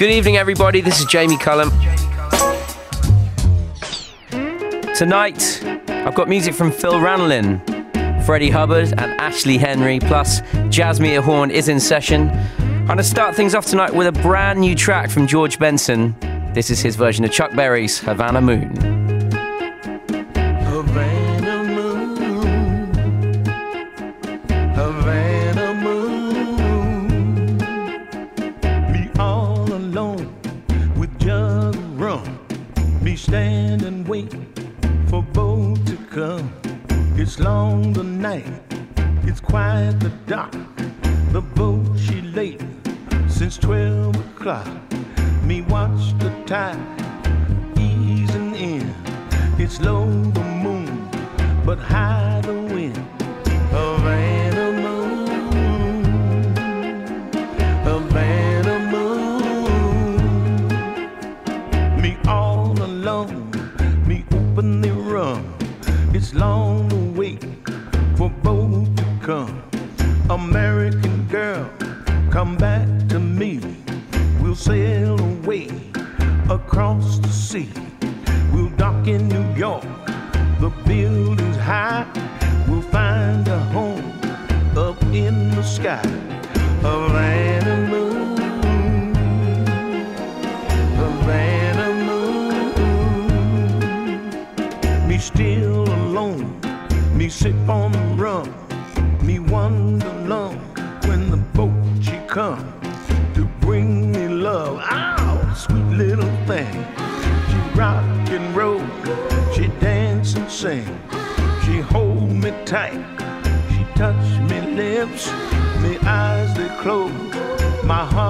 Good evening, everybody. This is Jamie Cullum. Tonight, I've got music from Phil Ranelin, Freddie Hubbard, and Ashley Henry, plus Jazzmeia Horn is in session. I'm going to start things off tonight with a brand new track from George Benson. This is his version of Chuck Berry's Havana Moon. me wonder long when the boat she come to bring me love. Oh, sweet little thing. She rock and roll, she dance and sing. She hold me tight, she touch me lips, me eyes they close, my heart.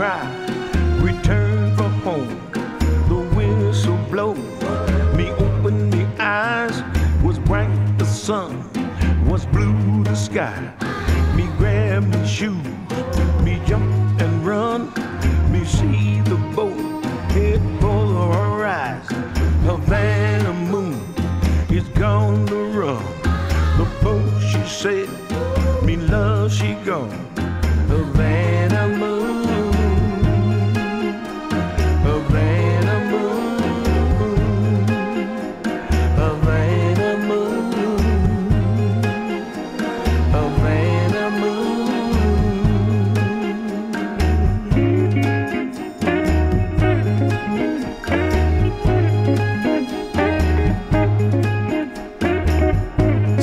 cry, return from home. The whistle blow, me open me eyes, was bright the sun, was blue the sky. Me grab me shoe, me jump and run, me see the boat, head for the horizon. Havana moon is gone to run. The boat she said, me love she gone.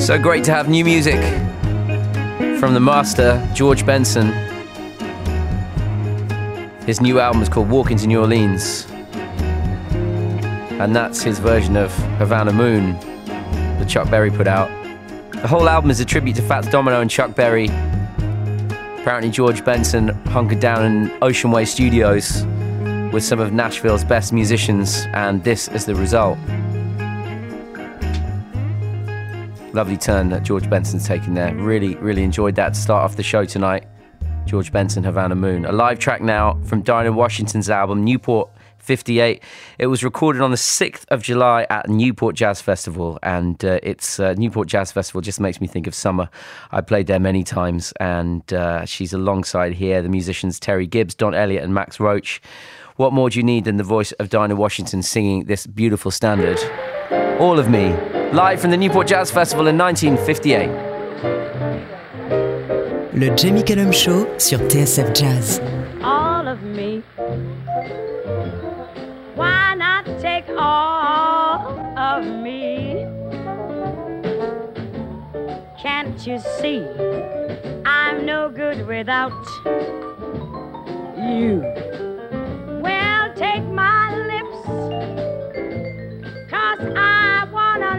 So great to have new music from the master, George Benson. His new album is called Walking to New Orleans. And that's his version of Havana Moon that Chuck Berry put out. The whole album is a tribute to Fats Domino and Chuck Berry. Apparently, George Benson hunkered down in Ocean Way Studios with some of Nashville's best musicians, and this is the result. Lovely turn that George Benson's taken there. Really, really enjoyed that to start off the show tonight. George Benson, Havana Moon. A live track now from Dinah Washington's album, Newport 58. It was recorded on the 6th of July at Newport Jazz Festival, and uh, it's uh, Newport Jazz Festival just makes me think of summer. I played there many times, and uh, she's alongside here the musicians Terry Gibbs, Don Elliott, and Max Roach. What more do you need than the voice of Dinah Washington singing this beautiful standard? All of Me, live from the Newport Jazz Festival in 1958. Le Jamie Cullum Show sur TSF Jazz. All of me. Why not take all of me? Can't you see I'm no good without you? Well, take my lips, cause I wanna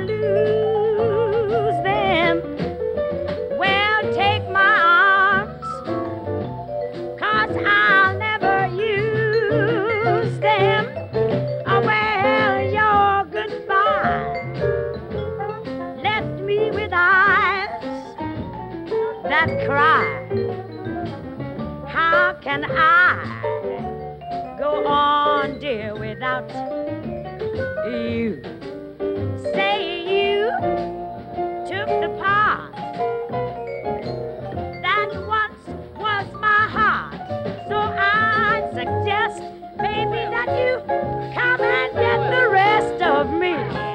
lose them. Well, take my arms, cause I'll never use them. Oh, well, your goodbye left me with eyes that cry. How can I go on, dear, without you? Say took the part that once was my heart. So I suggest, baby, that you come and get the rest of me.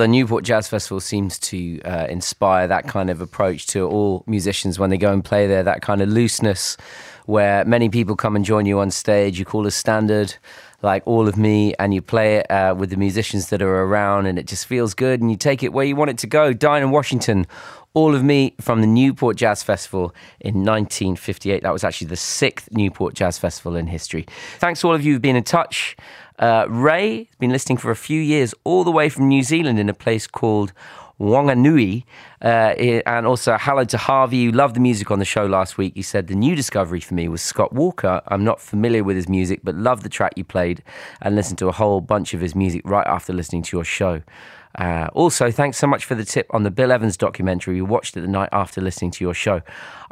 The Newport Jazz Festival seems to uh, inspire that kind of approach to all musicians when they go and play there, that kind of looseness where many people come and join you on stage. You call a standard like All of Me and you play it uh, with the musicians that are around and it just feels good and you take it where you want it to go. Dinah Washington, All of Me from the Newport Jazz Festival in 1958. That was actually the sixth Newport Jazz Festival in history. Thanks to all of you who've been in touch. Uh, Ray has been listening for a few years, all the way from New Zealand in a place called Wanganui. Uh, and also, hello to Harvey, who loved the music on the show last week. He said, The new discovery for me was Scott Walker. I'm not familiar with his music, but loved the track you played and listened to a whole bunch of his music right after listening to your show. Uh, also, thanks so much for the tip on the Bill Evans documentary. We watched it the night after listening to your show.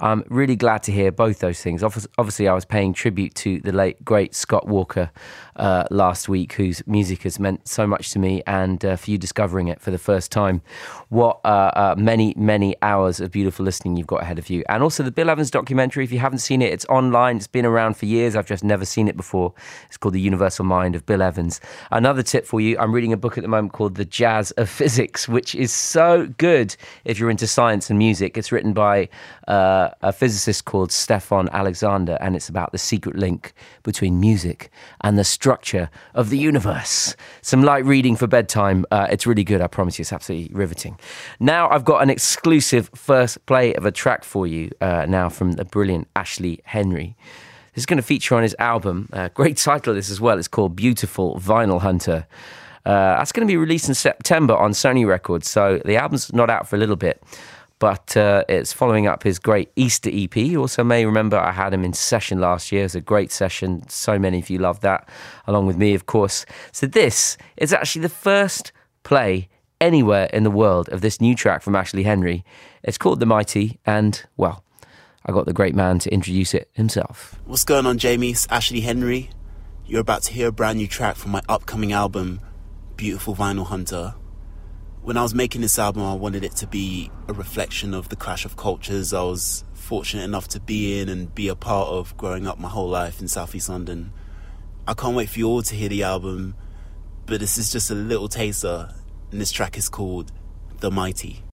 I'm really glad to hear both those things. Obviously, I was paying tribute to the late, great Scott Walker uh, last week, whose music has meant so much to me, and uh, for you discovering it for the first time. What uh, uh, many, many hours of beautiful listening you've got ahead of you. And also the Bill Evans documentary, if you haven't seen it, it's online. It's been around for years. I've just never seen it before. It's called The Universal Mind of Bill Evans. Another tip for you I'm reading a book at the moment called The Jazz of Physics, which is so good if you're into science and music. It's written by uh, a physicist called Stephon Alexander, and it's about the secret link between music and the structure of the universe. Some light reading for bedtime. Uh, it's really good, I promise you. It's absolutely riveting. Now, I've got an exclusive first play of a track for you uh, now from the brilliant Ashley Henry. This is going to feature on his album. Uh, great title, this as well. It's called Beautiful Vinyl Hunter. Uh, that's going to be released in September on Sony Records, so the album's not out for a little bit but uh, it's following up his great Easter EP. You also may remember I had him in session last year. It was a great session. So many of you loved that, along with me, of course. So this is actually the first play anywhere in the world of this new track from Ashley Henry. It's called The Mighty, and well, I got the great man to introduce it himself. What's going on, Jamie? It's Ashley Henry. You're about to hear a brand new track from my upcoming album, Beautiful Vinyl Hunter when I was making this album, I wanted it to be a reflection of the clash of cultures I was fortunate enough to be in and be a part of growing up my whole life in Southeast London. I can't wait for you all to hear the album, but this is just a little taster, and this track is called The Mighty.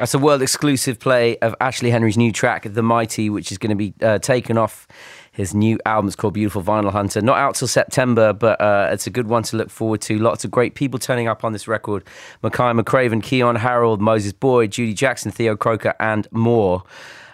That's a world exclusive play of Ashley Henry's new track, The Mighty, which is going to be uh, taken off his new album. It's called Beautiful Vinyl Hunter. Not out till September, but uh, it's a good one to look forward to. Lots of great people turning up on this record Makaya McCraven, Keyon Harrold, Moses Boyd, Judi Jackson, Theo Croker, and more.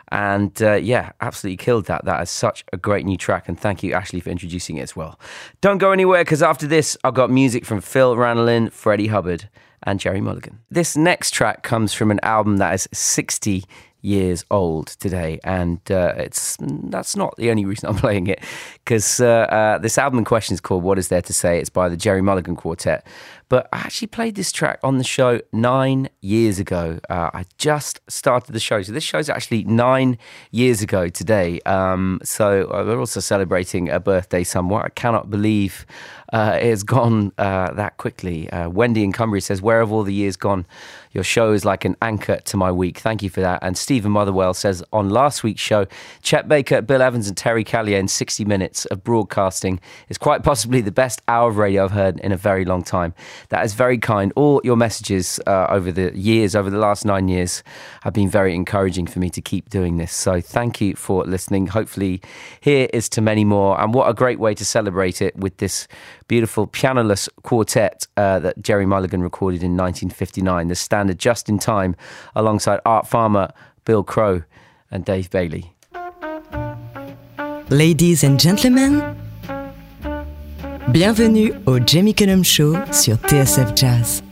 And uh, yeah, absolutely killed that. That is such a great new track. And thank you, Ashley, for introducing it as well. Don't go anywhere because after this, I've got music from Phil Ranelin, Freddie Hubbard, and Gerry Mulligan. This next track comes from an album that is 60 years old today, and uh, it's that's not the only reason I'm playing it because uh, uh, this album in question is called "What Is There to Say." It's by the Gerry Mulligan Quartet, but I actually played this track on the show nine years ago. Uh, I just started the show. So this show is actually nine years ago today. Um, so uh, we're also celebrating a birthday somewhat. I cannot believe uh, it has gone uh, that quickly. Uh, Wendy in Cumbria says, Where have all the years gone? Your show is like an anchor to my week. Thank you for that. And Stephen Motherwell says, On last week's show, Chet Baker, Bill Evans, and Terry Callier in 60 minutes of broadcasting is quite possibly the best hour of radio I've heard in a very long time. That is very kind. All your messages uh, over the years, over the last nine years, have been very encouraging for me to keep doing this. So thank you for listening. Hopefully, here is to many more. And what a great way to celebrate it with this beautiful pianoless quartet uh, that Gerry Mulligan recorded in 1959, the standard just in time, alongside Art Farmer, Bill Crow, and Dave Bailey. Ladies and gentlemen, bienvenue au Jamie Cullum Show sur TSF Jazz.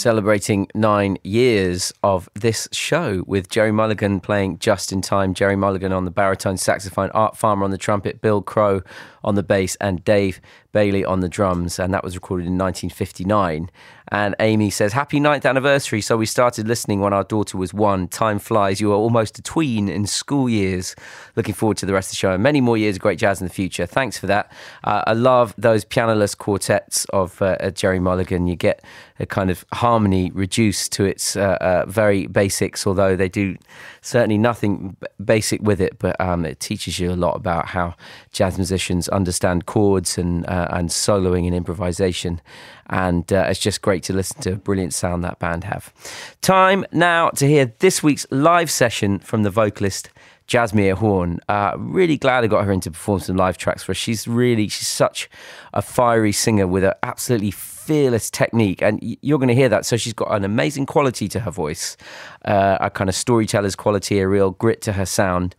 Celebrating nine years of this show with Gerry Mulligan playing just in time. Gerry Mulligan on the baritone saxophone, Art Farmer on the trumpet, Bill Crow on the bass, and Dave Bailey on the drums. And that was recorded in 1959. And Amy says, Happy ninth anniversary. So we started listening when our daughter was one. Time flies. You are almost a tween in school years. Looking forward to the rest of the show and many more years of great jazz in the future. Thanks for that. Uh, I love those pianoless quartets of uh, Gerry Mulligan. You get a kind of harmony reduced to its uh, uh very basics, although they do certainly nothing basic with it, but um, it teaches you a lot about how jazz musicians understand chords and uh, and soloing and improvisation. And uh, it's just great to listen to a brilliant sound that band have. Time now to hear this week's live session from the vocalist Jazzmeia Horn. Uh, really glad I got her in to perform some live tracks for us. She's really, she's such a fiery singer with an absolutely fearless technique, and you're going to hear that. So she's got an amazing quality to her voice, uh, a kind of storyteller's quality, a real grit to her sound.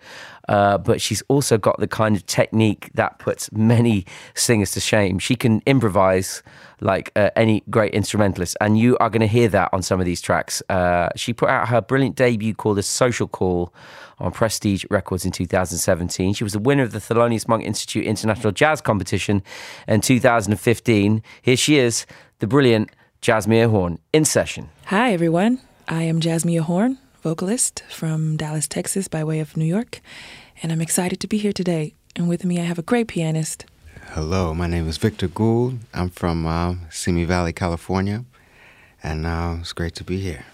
Uh, but she's also got the kind of technique that puts many singers to shame. She can improvise like uh, any great instrumentalist, and you are going to hear that on some of these tracks. Uh, she put out her brilliant debut called "A Social Call" on Prestige Records in 2017. She was the winner of the Thelonious Monk Institute International Jazz Competition in 2015. Here she is, the brilliant Jazzmeia Horn, in session. Hi, everyone. I am Jazzmeia Horn, vocalist from Dallas, Texas, by way of New York, and I'm excited to be here today. And with me, I have a great pianist. Hello, my name is Victor Gould. I'm from uh, Simi Valley, California, and uh, it's great to be here.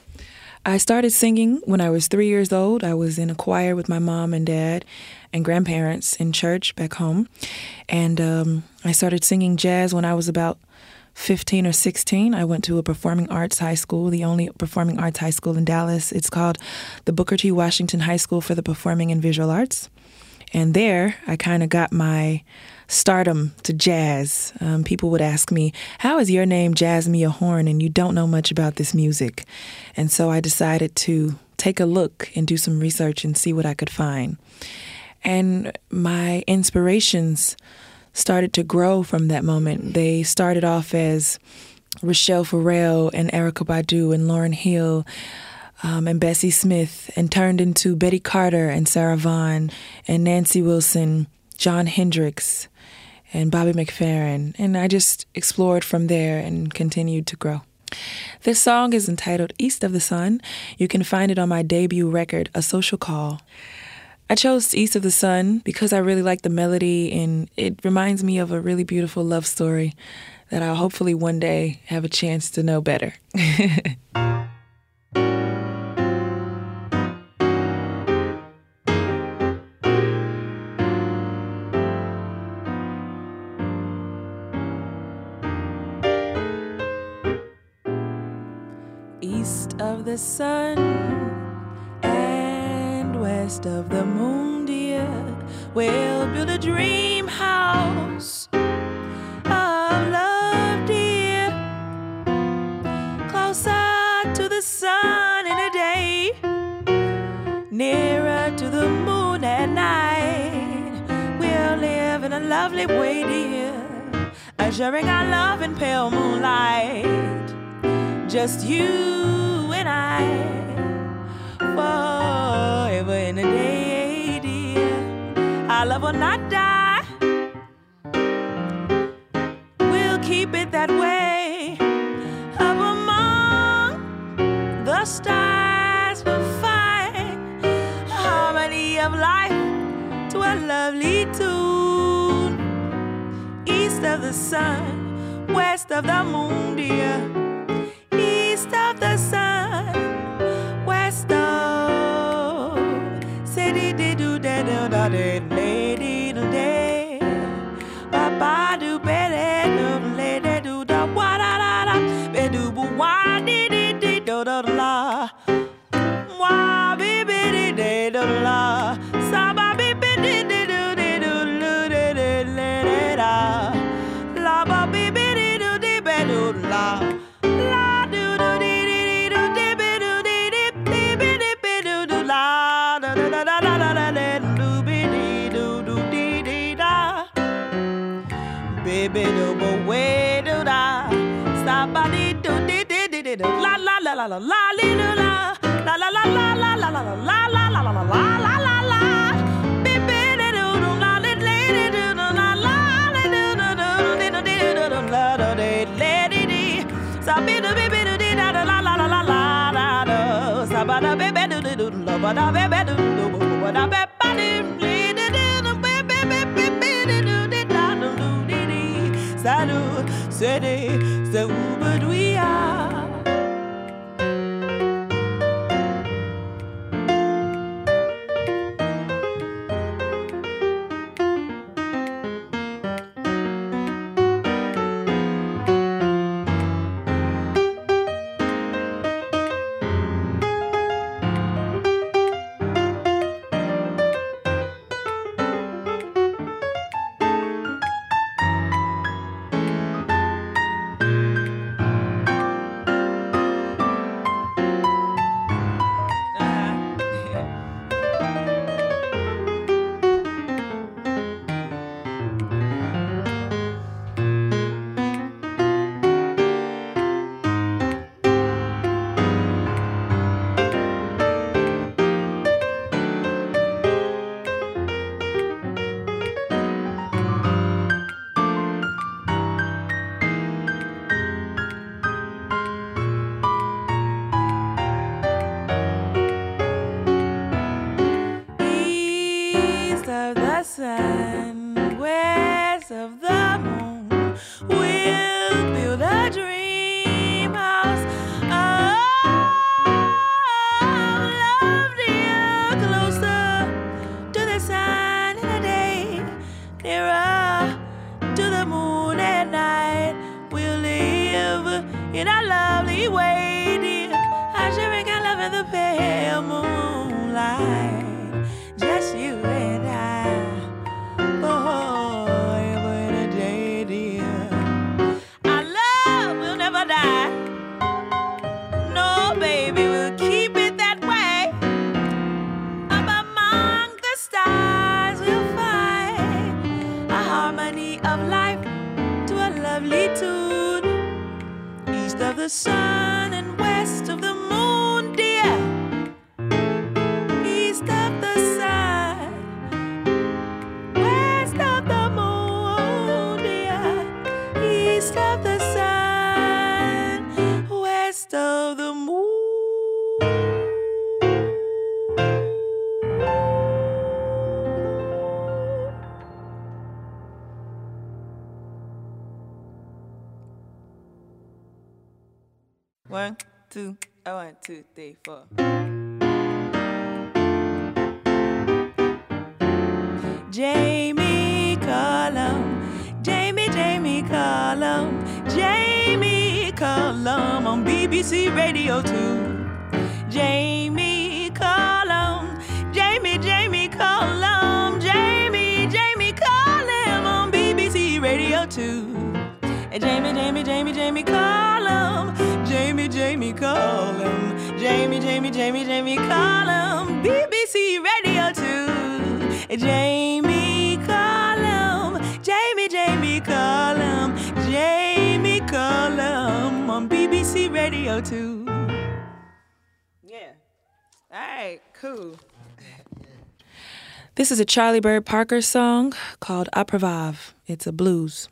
I started singing when I was three years old. I was in a choir with my mom and dad and grandparents in church back home. And um, I started singing jazz when I was about 15 or 16. I went to a performing arts high school, the only performing arts high school in Dallas. It's called the Booker T. Washington High School for the Performing and Visual Arts. And there I kind of got my stardom to jazz. Um, people would ask me, How is your name Jazzmeia Horn and you don't know much about this music? And so I decided to take a look and do some research and see what I could find. And my inspirations started to grow from that moment. They started off as Rachelle Ferrell and Erykah Badu and Lauryn Hill. Um, and Bessie Smith, and turned into Betty Carter and Sarah Vaughan and Nancy Wilson, Jon Hendricks, and Bobby McFerrin, and I just explored from there and continued to grow. This song is entitled East of the Sun. You can find it on my debut record, A Social Call. I chose East of the Sun because I really like the melody and it reminds me of a really beautiful love story that I'll hopefully one day have a chance to know better. the sun and west of the moon, dear. We'll build a dream house of love, dear. Closer to the sun in the day, nearer to the moon at night. We'll live in a lovely way, dear. Sharing our love in pale moonlight. Just you and I forever in a day, dear. Our love will not die. We'll keep it that way. Up among the stars, we'll find harmony of life to a lovely tune. East of the sun, west of the moon, dear. East of the sun. west lady Salut, of the sun One, two, oh, one, two, three, four. Jamie Cullum, Jamie, Jamie Cullum, Jamie Cullum on BBC Radio 2. Jamie Cullum, Jamie, Jamie Cullum, Jamie, Jamie Cullum on BBC Radio 2. And Jamie, Jamie, Jamie, Jamie Cullum, Jamie, Cullum, Jamie, Jamie, Jamie, Jamie Cullum, BBC Radio 2. Jamie Cullum, Jamie, Jamie Cullum, Jamie Cullum on BBC Radio 2. Yeah. All right, cool. This is a Charlie Bird Parker song called Au Privave. It's a blues.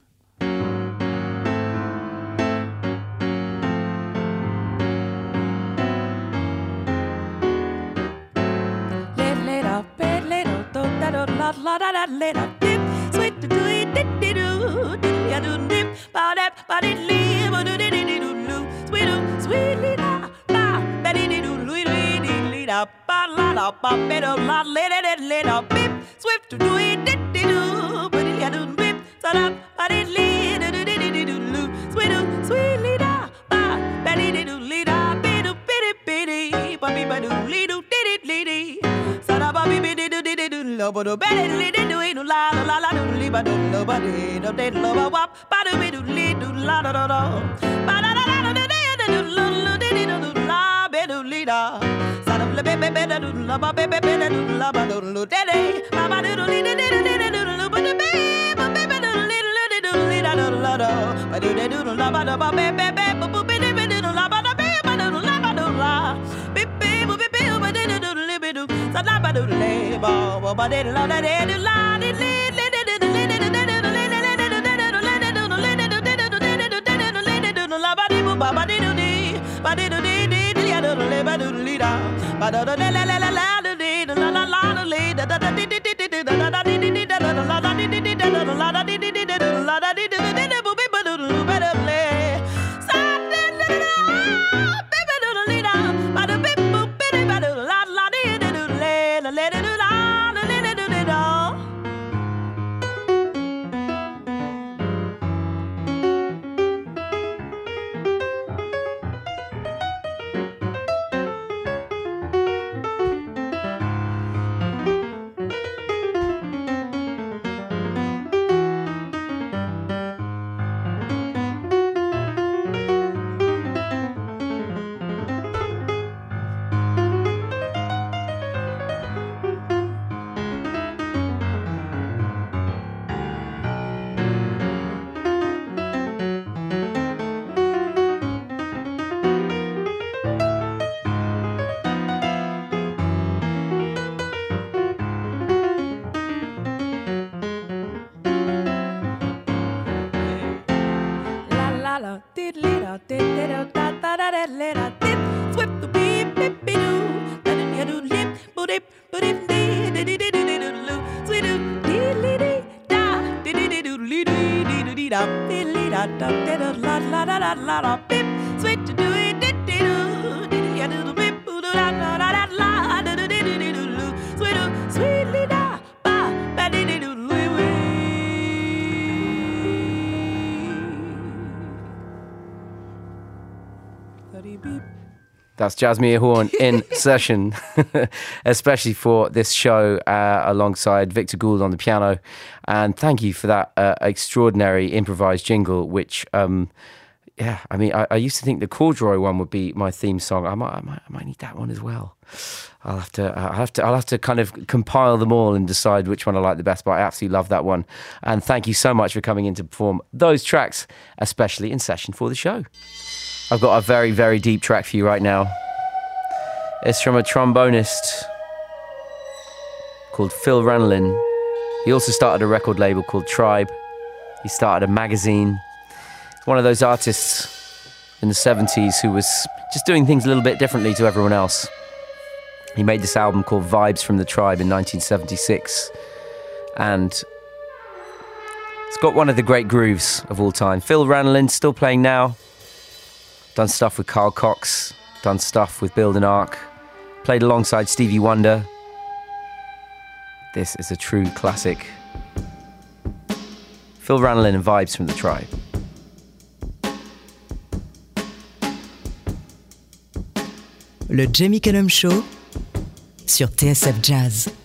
La la da da let up, dip, sweet do it, dip dip do, dip ya do dip, ba da ba dip live, do di di do do, sweet do, sweet li da, ba, ba di di do, li li di li da, ba la da ba be do la let it it let up, bip, swift do it, dip di do, ba di ya do bip, sa da ba di li do do di di do do, sweet do, sweet li da, ba, ba di di do li da, bi do bi di bi di, ba ba do li do di di li di. Do di di do lo bo do be do do la la la la do li ba do lo ba di do di lo ba wap ba do bi do li do la do do do ba da da da do di di do lo lo di di do do la be do li da sada le be be be da do la ba be be be da do la ba do lo di di ba ba do do li di di do di di do lo ba do be ba be be do li do li do li da do doodle la ba da ba be be be bo bo be la ba da da da le le le la de de la la la That's Jazzmeia Horn in session, especially for this show uh, alongside Victor Gould on the piano. And thank you for that uh, extraordinary improvised jingle, which, um, yeah, I mean, I, I used to think the corduroy one would be my theme song. I might, I might, I might need that one as well. I'll have to, I'll have to, I'll have to kind of compile them all and decide which one I like the best. But I absolutely love that one. And thank you so much for coming in to perform those tracks, especially in session for the show. I've got a very, very deep track for you right now. It's from a trombonist called Phil Ranelin. He also started a record label called Tribe. He started a magazine. One of those artists in the 70s who was just doing things a little bit differently to everyone else. He made this album called Vibes from the Tribe in 1976. And it's got one of the great grooves of all time. Phil Ranelin, still playing now. Done stuff with Carl Cox, done stuff with Build an Ark, played alongside Stevie Wonder. This is a true classic. Phil Ranelin and Vibes from the Tribe. Le Jamie Cullum Show sur TSF Jazz.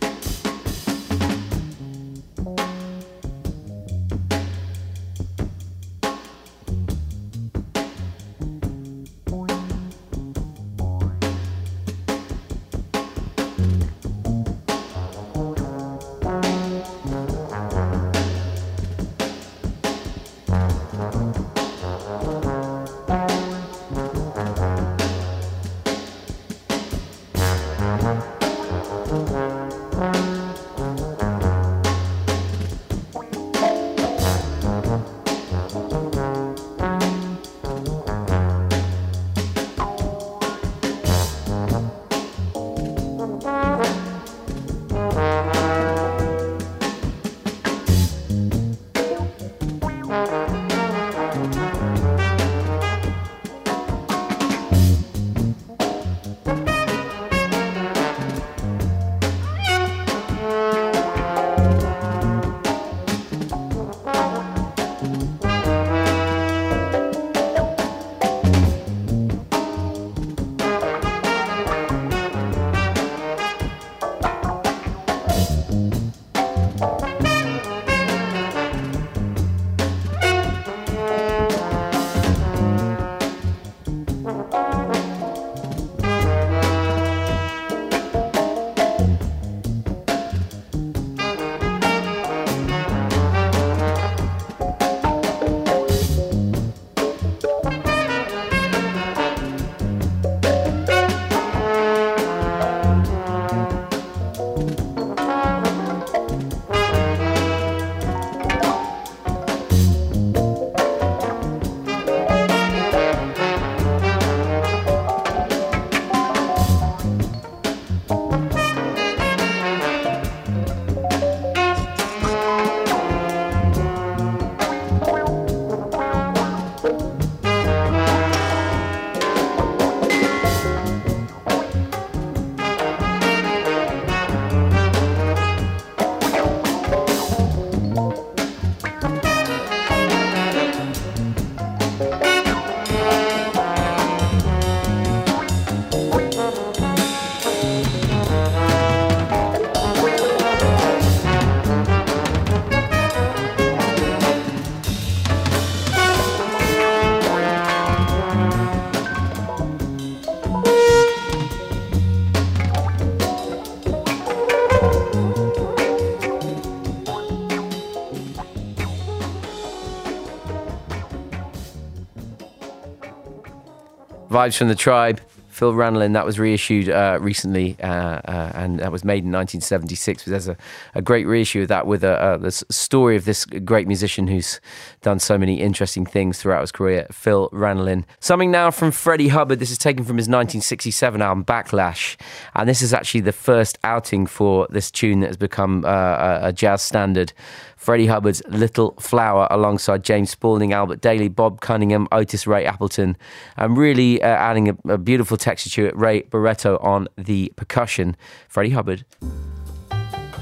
Vibes from the Tribe. Phil Ranelin, that was reissued uh, recently, uh, uh, and that was made in 1976. There's a, a great reissue of that with a, a, story of this great musician who's done so many interesting things throughout his career, Phil Ranelin. Something now from Freddie Hubbard. This is taken from his 1967 album Backlash, and this is actually the first outing for this tune that has become uh, a jazz standard. Freddie Hubbard's Little Flower alongside James Spaulding, Albert Dailey, Bob Cunningham, Otis Ray Appleton, and really uh, adding a, a, beautiful texture to it. Ray Barretto on the percussion. Freddie Hubbard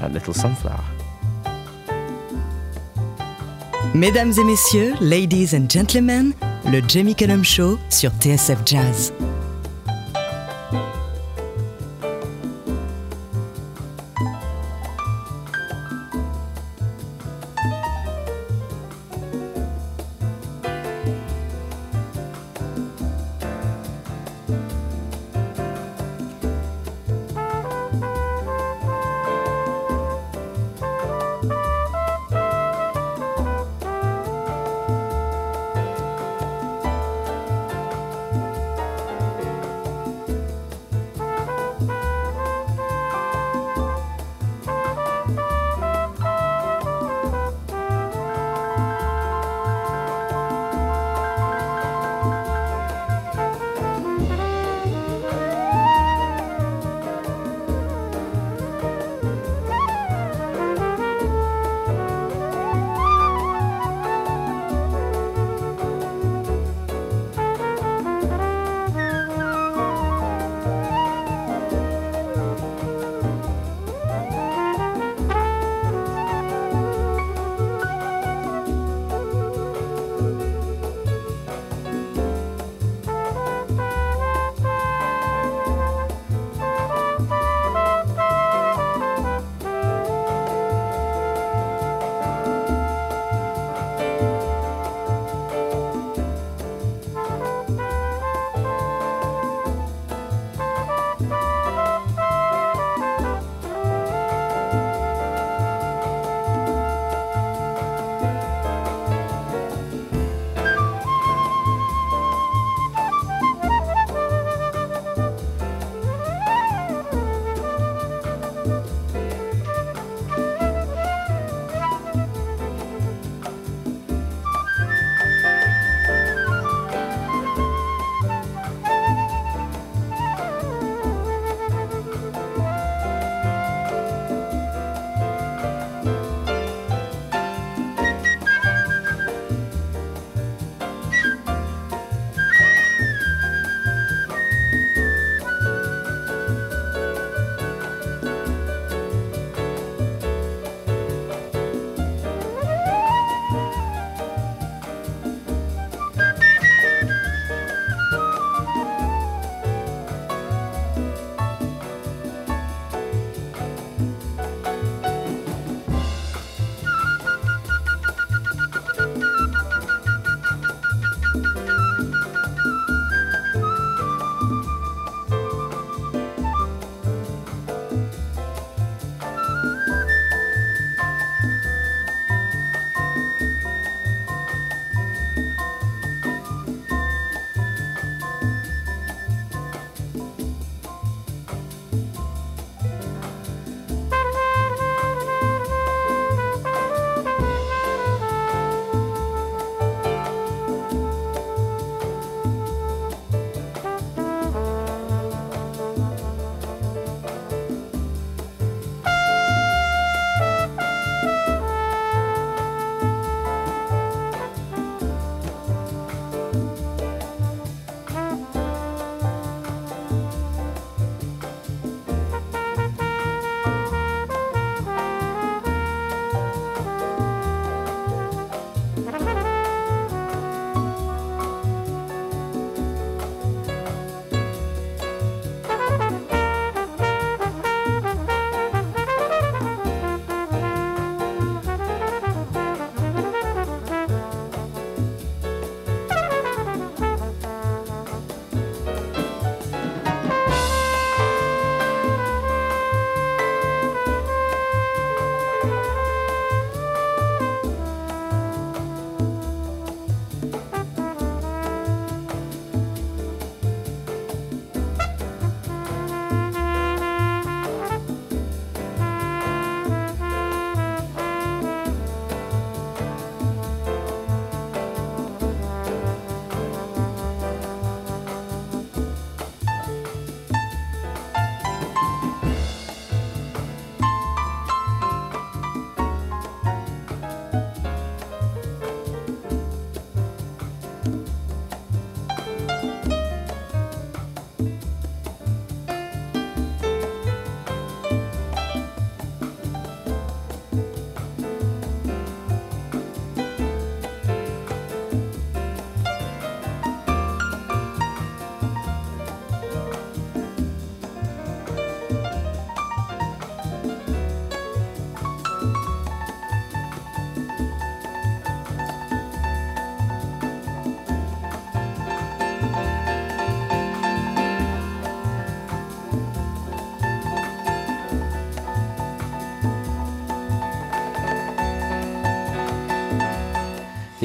and Little Sunflower. Mesdames et messieurs, ladies and gentlemen, le Jamie Cullum Show sur TSF Jazz.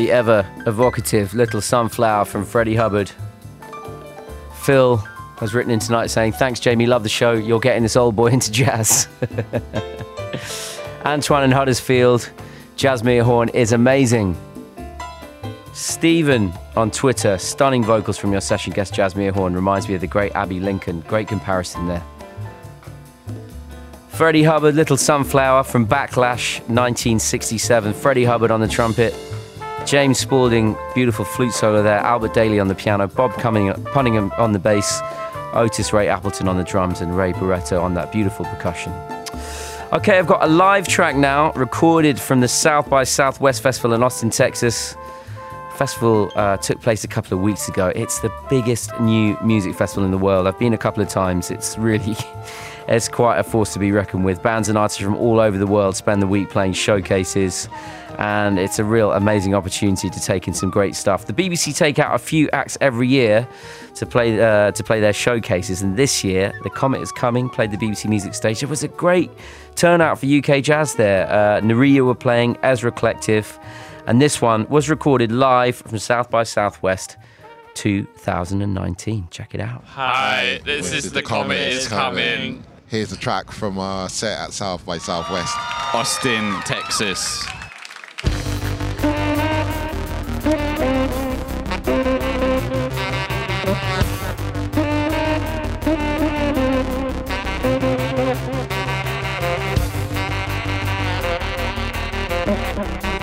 The ever evocative Little Sunflower from Freddie Hubbard. Phil has written in tonight saying, Thanks, Jamie, love the show. You're getting this old boy into jazz. Antoine in Huddersfield, Jazzmeia Horn is amazing. Stephen on Twitter, stunning vocals from your session guest Jazzmeia Horn reminds me of the great Abbey Lincoln. Great comparison there. Freddie Hubbard, Little Sunflower from Backlash 1967. Freddie Hubbard on the trumpet. James Spaulding, beautiful flute solo there. Albert Dailey on the piano. Bob Cunningham on the bass. Otis Ray Appleton on the drums. And Ray Barretto on that beautiful percussion. Okay, I've got a live track now recorded from the South by Southwest Festival in Austin, Texas. Festival uh, took place a couple of weeks ago. It's the biggest new music festival in the world. I've been a couple of times. It's really, it's quite a force to be reckoned with. Bands and artists from all over the world spend the week playing showcases and it's a real amazing opportunity to take in some great stuff. The BBC take out a few acts every year to play uh, to play their showcases, and this year the Comet is coming. Played the BBC Music Stage. It was a great turnout for UK jazz there. Uh, Nerija were playing Ezra Collective, and this one was recorded live from South by Southwest. 2019. Check it out. Hi, this is the Comet is coming here's a track from our set at South by Southwest. Austin, Texas.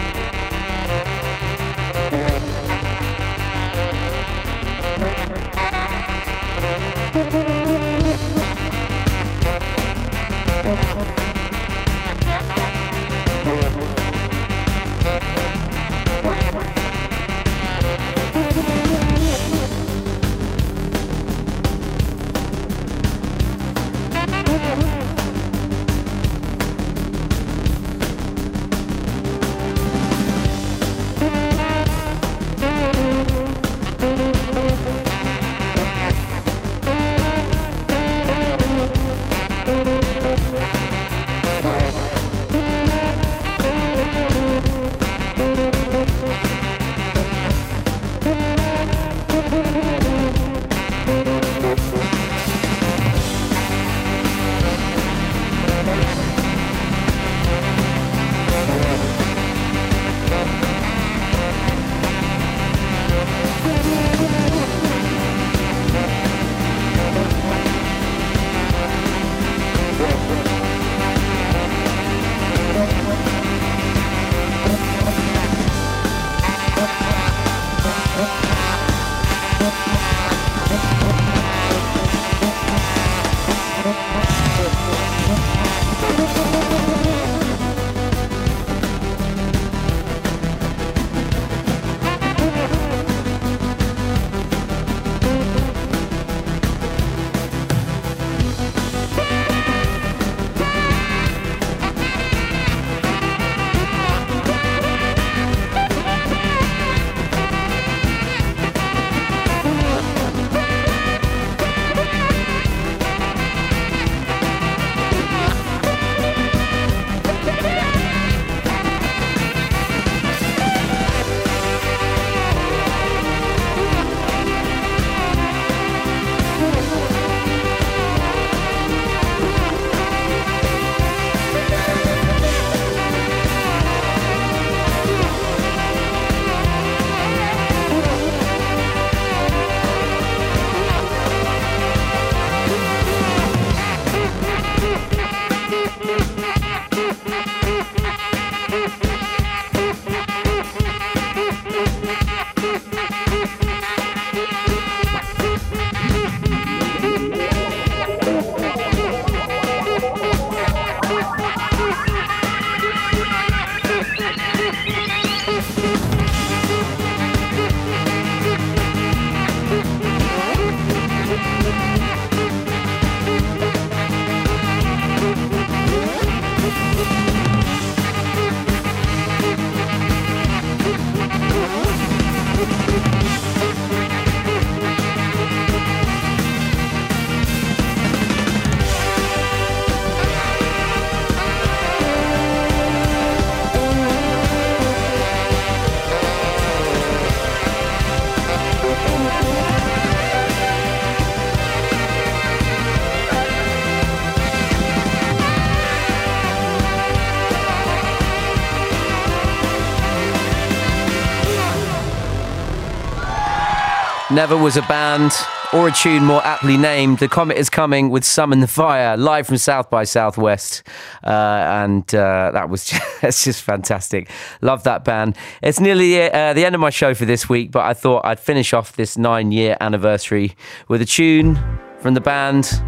Never was a band or a tune more aptly named. The Comet is coming with Summon the Fire, live from South by Southwest. Uh, and uh, that was just, just fantastic. Love that band. It's nearly uh, the end of my show for this week, but I thought I'd finish off this nine year anniversary with a tune from the band.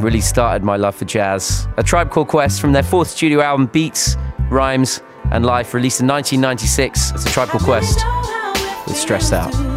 Really started my love for jazz. A Tribe Called Quest from their fourth studio album, Beats, Rhymes, and Life, released in 1996. It's a Tribe Called Quest with Stressed Out.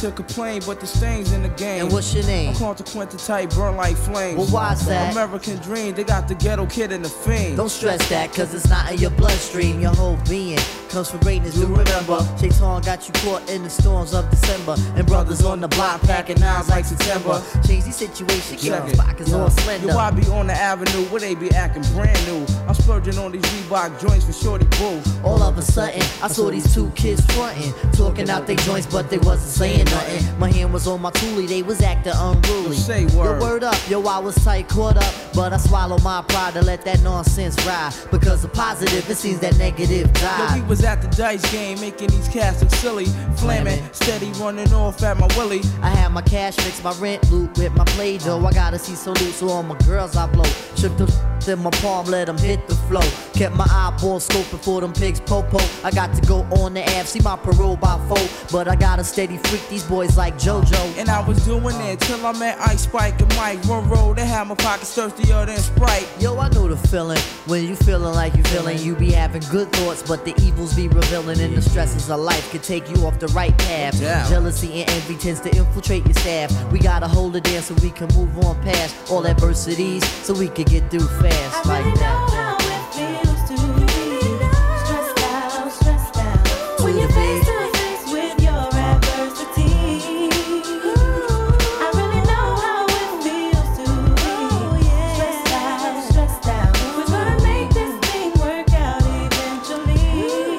To complain, but the stains in the game. And what's your name? I'm consequential type, burn like flames. Well, why's that? American dream, they got the ghetto kid in the fiend. Don't stress that, cause it's not in your bloodstream. Your whole being comes from greatness. Do remember, Shaitan got you caught in the storms of December. And brothers on the block packing nines like September. Change the situation, keep Check the it. pockets all slender. Yo, I be on the avenue where they be acting brand new. I'm splurging on these Reebok joints for shorty boo. All of a sudden, I saw these two kids frontin', talking out their joints, but they wasn't saying nothing. My hand was on my toolie, they was acting unruly. Say Yo, word. word up, yo, I was tight, caught up, but I swallowed my pride to let that nonsense ride. Because the positive, it seems that negative Yo, died. we was at the dice game, making these cats look silly. Flaming, steady running off at my willy. I had my cash fix, my rent loot with my play dough. I gotta see so loot, so all my girls I blow. Shook the in my palm, let them hit the flow. Kept my eyeball scoping for them pigs popo. I got to go on the app, see my parole by four. But I got a steady freak these boys like JoJo. And I was doing it till I met Ice Spike and Mike. One road, they had my pockets thirstier than Sprite. Yo, I know the feeling when you feeling like you feeling. You be having good thoughts, but the evils be revealing, and the stresses of life could take you off the right path. Jealousy and envy tends to infiltrate your staff. We gotta hold it in so we can move on past all adversities, so we can get through fast I like really know that. how it feels to be stressed out, stressed out. When you're face to face with your adversity, I really know how it feels to be stressed out, stressed out. We're gonna make this thing work out eventually.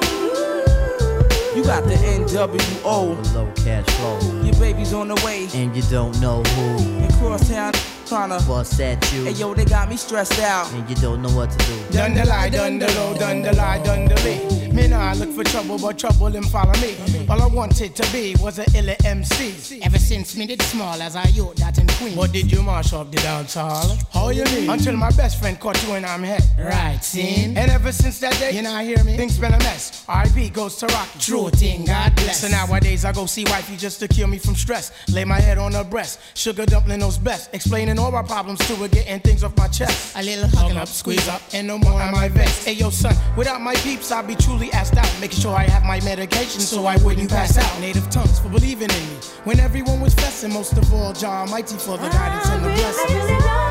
You got the NWO, Low cash flow, your baby's on the way. and you don't know who. And crosstown tryna. Bust at you, Hey yo, they got me stressed out. and you don't know what to do. Done the lie, done the low, done the lie, done the lee. Me nah look for trouble, but trouble him follow me. All I wanted to be was a illa MC. Ever since me did small as I youth that in Queen. What did you mash up the dance hall? How you mean? Until my best friend caught you in I'm head. Right, sin. And ever since that day, you not hear me? Things been a mess. R.I.P. goes to Rocky. True thing, God bless. So nowadays I go see wifey just to cure me from stress. Lay my head on her breast. Sugar dumpling knows best. Explaining all my problems to her, getting things off my chest. A little hugging up, squeeze up, and no more am my vexed. Hey yo, son, without my peeps, I'd be truly asked out. Making sure I have my medication so I wouldn't pass out. Native tongues for believing in me. When everyone was blessing, most of all, Jah Mighty for the guidance and the blessings.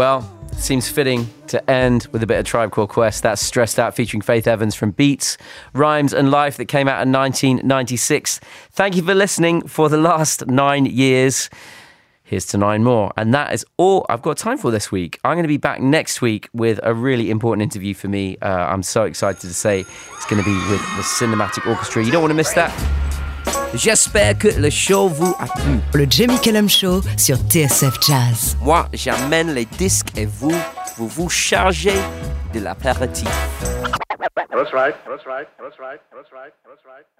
Well, seems fitting to end with a bit of Tribe Called Quest. That's Stressed Out featuring Faith Evans from Beats, Rhymes and Life that came out in 1996. Thank you for listening for the last nine years. Here's to nine more. And that is all I've got time for this week. I'm going to be back next week with a really important interview for me. Uh, I'm so excited to say it's going to be with the Cinematic Orchestra. You don't want to miss that. J'espère que le show vous a plu. Le Jamie Cullum Show sur TSF Jazz. Moi, j'amène les disques et vous, vous vous chargez de l'apéritif. That's right. Right. That's right. That's right. That's right. That's right. That's right.